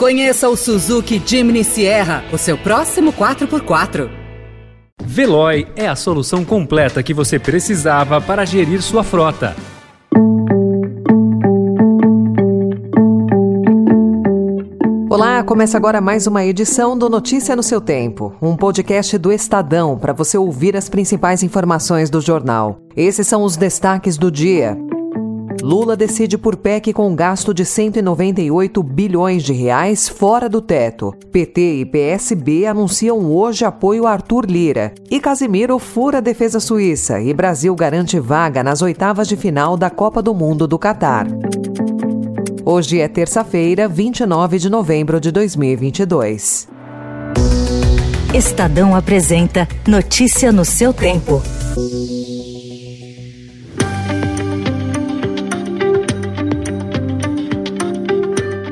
Conheça o Suzuki Jimny Sierra, o seu próximo 4x4. Veloy é a solução completa que você precisava para gerir sua frota. Olá, começa agora mais uma edição do Notícia no seu Tempo, um podcast do Estadão para você ouvir as principais informações do jornal. Esses são os destaques do dia. Lula decide por PEC com gasto de 198 bilhões de reais fora do teto. PT e PSB anunciam hoje apoio a Arthur Lira. E Casimiro fura a defesa suíça e Brasil garante vaga nas oitavas de final da Copa do Mundo do Catar. Hoje é terça-feira, 29 de novembro de 2022. Estadão apresenta Notícia no seu tempo.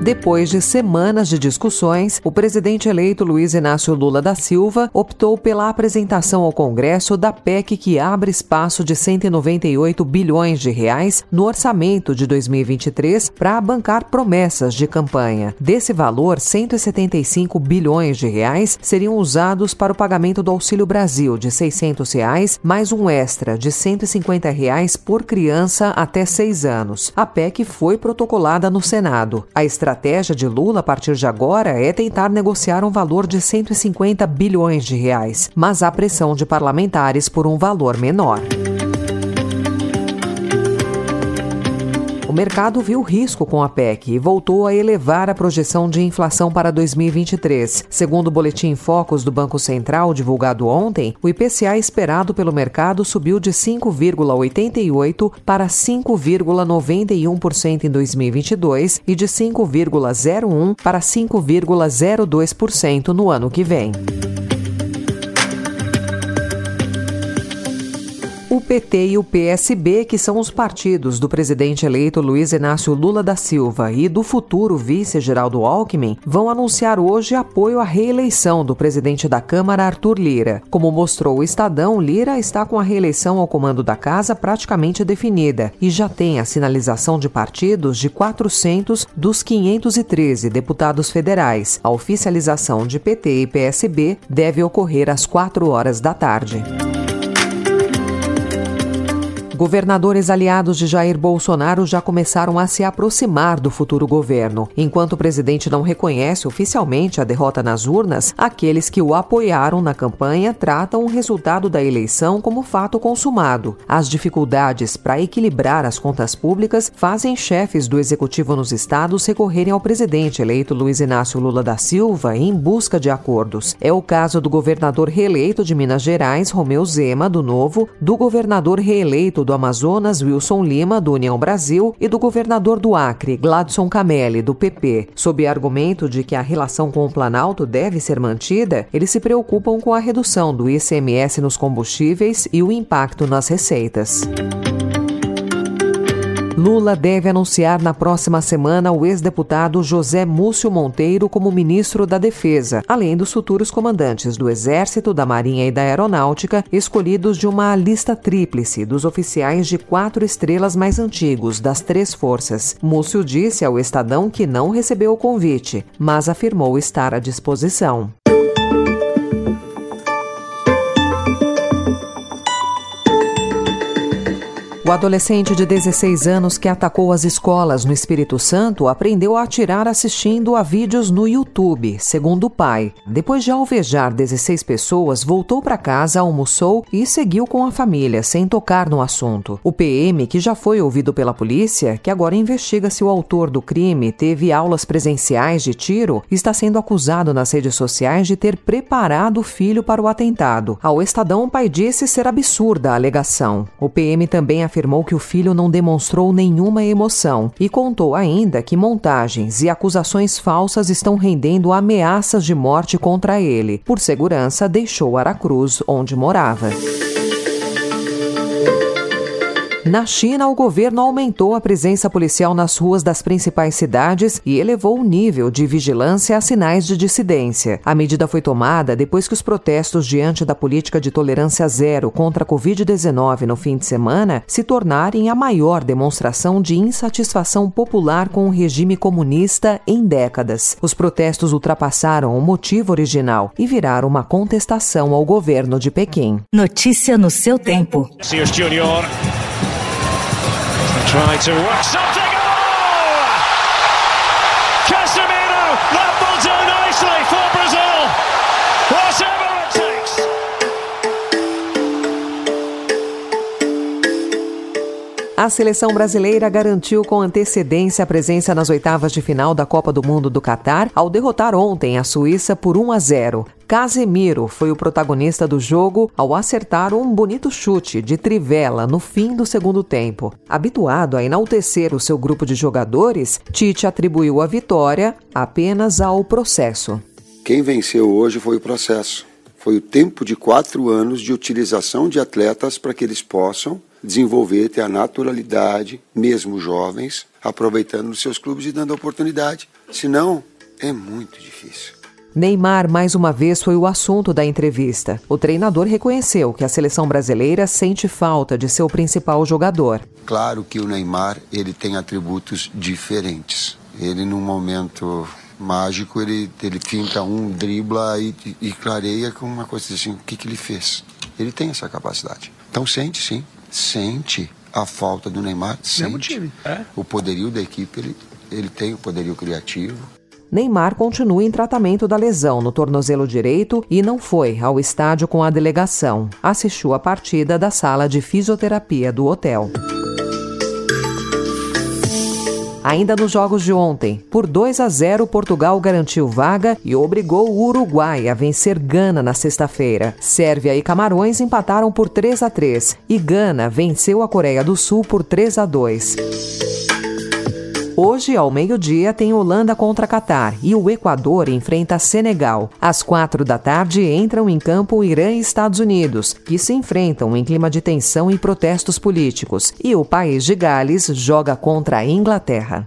Depois de semanas de discussões, o presidente eleito Luiz Inácio Lula da Silva optou pela apresentação ao Congresso da PEC que abre espaço de 198 bilhões de reais no orçamento de 2023 para bancar promessas de campanha. Desse valor, 175 bilhões de reais seriam usados para o pagamento do Auxílio Brasil de 600 reais, mais um extra de 150 reais por criança até seis anos. A PEC foi protocolada no Senado. A estratégia estratégia de Lula a partir de agora é tentar negociar um valor de 150 bilhões de reais, mas há pressão de parlamentares por um valor menor. O mercado viu risco com a PEC e voltou a elevar a projeção de inflação para 2023. Segundo o boletim Focus do Banco Central, divulgado ontem, o IPCA esperado pelo mercado subiu de 5,88% para 5,91% em 2022 e de 5,01% para 5,02% no ano que vem. PT e o PSB, que são os partidos do presidente eleito Luiz Inácio Lula da Silva e do futuro vice Geraldo Alckmin, vão anunciar hoje apoio à reeleição do presidente da Câmara, Arthur Lira. Como mostrou o Estadão, Lira está com a reeleição ao comando da casa praticamente definida e já tem a sinalização de partidos de 400 dos 513 deputados federais. A oficialização de PT e PSB deve ocorrer às 4 horas da tarde. Governadores aliados de Jair Bolsonaro já começaram a se aproximar do futuro governo. Enquanto o presidente não reconhece oficialmente a derrota nas urnas, aqueles que o apoiaram na campanha tratam o resultado da eleição como fato consumado. As dificuldades para equilibrar as contas públicas fazem chefes do executivo nos estados recorrerem ao presidente eleito Luiz Inácio Lula da Silva em busca de acordos. É o caso do governador reeleito de Minas Gerais, Romeu Zema, do Novo, do governador reeleito do Amazonas, Wilson Lima, do União Brasil, e do governador do Acre, Gladson Camelli, do PP. Sob argumento de que a relação com o Planalto deve ser mantida, eles se preocupam com a redução do ICMS nos combustíveis e o impacto nas receitas. Lula deve anunciar na próxima semana o ex-deputado José Múcio Monteiro como ministro da Defesa, além dos futuros comandantes do Exército, da Marinha e da Aeronáutica, escolhidos de uma lista tríplice dos oficiais de quatro estrelas mais antigos das três forças. Múcio disse ao Estadão que não recebeu o convite, mas afirmou estar à disposição. O adolescente de 16 anos que atacou as escolas no Espírito Santo aprendeu a atirar assistindo a vídeos no YouTube, segundo o pai. Depois de alvejar 16 pessoas, voltou para casa, almoçou e seguiu com a família, sem tocar no assunto. O PM, que já foi ouvido pela polícia, que agora investiga se o autor do crime teve aulas presenciais de tiro, está sendo acusado nas redes sociais de ter preparado o filho para o atentado. Ao Estadão, o pai disse ser absurda a alegação. O PM também afirmou afirmou que o filho não demonstrou nenhuma emoção e contou ainda que montagens e acusações falsas estão rendendo ameaças de morte contra ele. Por segurança, deixou Aracruz, onde morava. Na China, o governo aumentou a presença policial nas ruas das principais cidades e elevou o nível de vigilância a sinais de dissidência. A medida foi tomada depois que os protestos diante da política de tolerância zero contra a Covid-19 no fim de semana se tornarem a maior demonstração de insatisfação popular com o regime comunista em décadas. Os protestos ultrapassaram o motivo original e viraram uma contestação ao governo de Pequim. Notícia no seu tempo. Junior. Try to work something. A seleção brasileira garantiu com antecedência a presença nas oitavas de final da Copa do Mundo do Catar ao derrotar ontem a Suíça por 1 a 0. Casemiro foi o protagonista do jogo ao acertar um bonito chute de trivela no fim do segundo tempo. Habituado a enaltecer o seu grupo de jogadores, Tite atribuiu a vitória apenas ao processo. Quem venceu hoje foi o processo. Foi o tempo de quatro anos de utilização de atletas para que eles possam desenvolver, ter a naturalidade, mesmo jovens, aproveitando nos seus clubes e dando oportunidade. Senão, é muito difícil. Neymar mais uma vez foi o assunto da entrevista. O treinador reconheceu que a seleção brasileira sente falta de seu principal jogador. Claro que o Neymar ele tem atributos diferentes. Ele num momento mágico ele ele finta um, dribla e, e clareia com uma coisa assim. O que que ele fez? Ele tem essa capacidade. Então sente sim, sente a falta do Neymar, sente. É? O poderio da equipe ele ele tem o poderio criativo, Neymar continua em tratamento da lesão no tornozelo direito e não foi ao estádio com a delegação. Assistiu a partida da sala de fisioterapia do hotel. Ainda nos jogos de ontem, por 2 a 0, Portugal garantiu vaga e obrigou o Uruguai a vencer Gana na sexta-feira. Sérvia e Camarões empataram por 3 a 3 e Gana venceu a Coreia do Sul por 3 a 2. Hoje, ao meio-dia, tem Holanda contra Catar e o Equador enfrenta Senegal. Às quatro da tarde, entram em campo Irã e Estados Unidos, que se enfrentam em clima de tensão e protestos políticos. E o país de Gales joga contra a Inglaterra.